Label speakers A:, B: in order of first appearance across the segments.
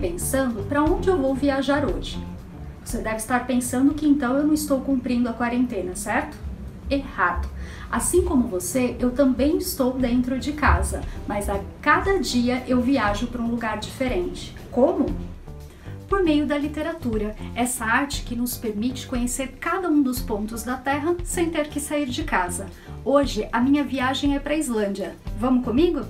A: pensando para onde eu vou viajar hoje. Você deve estar pensando que então eu não estou cumprindo a quarentena, certo? Errado. Assim como você, eu também estou dentro de casa, mas a cada dia eu viajo para um lugar diferente. Como? Por meio da literatura, essa arte que nos permite conhecer cada um dos pontos da Terra sem ter que sair de casa. Hoje a minha viagem é para a Islândia. Vamos comigo?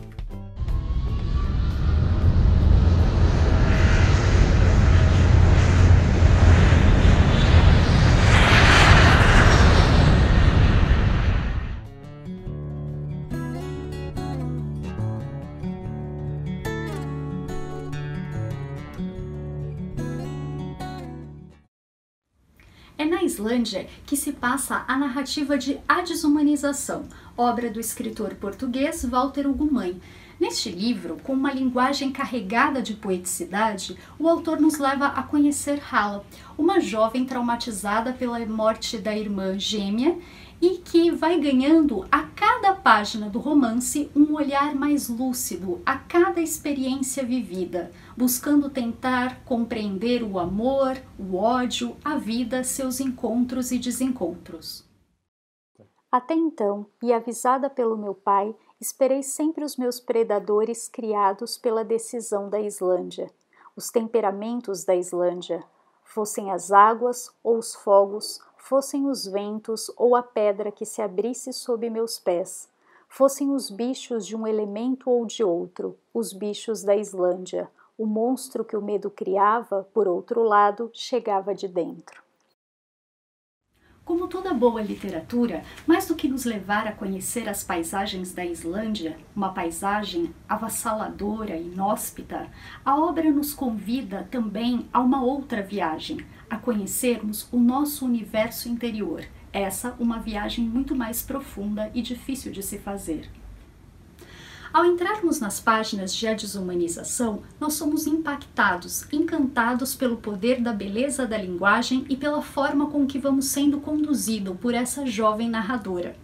A: É na Islândia que se passa a narrativa de A Desumanização, obra do escritor português Walter Ugumãe. Neste livro, com uma linguagem carregada de poeticidade, o autor nos leva a conhecer Hala, uma jovem traumatizada pela morte da irmã gêmea e que vai ganhando a cada página do romance um olhar mais lúcido a cada experiência vivida, buscando tentar compreender o amor, o ódio, a vida, seus encontros e desencontros. Até então, e avisada pelo meu pai, esperei sempre os meus predadores criados pela decisão da Islândia, os temperamentos da Islândia, fossem as águas ou os fogos, fossem os ventos ou a pedra que se abrisse sob meus pés, fossem os bichos de um elemento ou de outro, os bichos da Islândia, o monstro que o medo criava, por outro lado, chegava de dentro. Como toda boa literatura, mais do que nos levar a conhecer as paisagens da Islândia, uma paisagem avassaladora e inóspita, a obra nos convida também a uma outra viagem, a conhecermos o nosso universo interior. Essa uma viagem muito mais profunda e difícil de se fazer. Ao entrarmos nas páginas de A Desumanização, nós somos impactados, encantados pelo poder da beleza da linguagem e pela forma com que vamos sendo conduzidos por essa jovem narradora.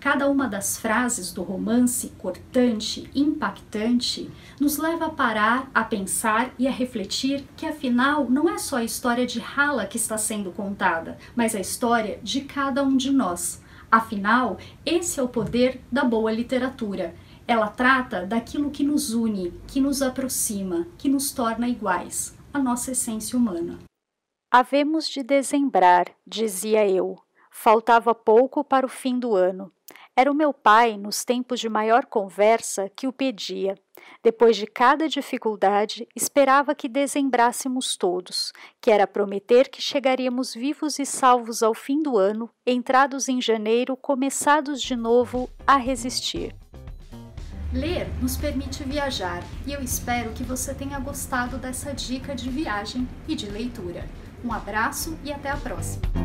A: Cada uma das frases do romance, cortante, impactante, nos leva a parar, a pensar e a refletir que afinal não é só a história de Hala que está sendo contada, mas a história de cada um de nós. Afinal, esse é o poder da boa literatura ela trata daquilo que nos une, que nos aproxima, que nos torna iguais, a nossa essência humana. Havemos de dezembrar, dizia eu. Faltava pouco para o fim do ano. Era o meu pai, nos tempos de maior conversa, que o pedia. Depois de cada dificuldade, esperava que dezembrássemos todos, que era prometer que chegaríamos vivos e salvos ao fim do ano, entrados em janeiro, começados de novo a resistir. Ler nos permite viajar e eu espero que você tenha gostado dessa dica de viagem e de leitura. Um abraço e até a próxima!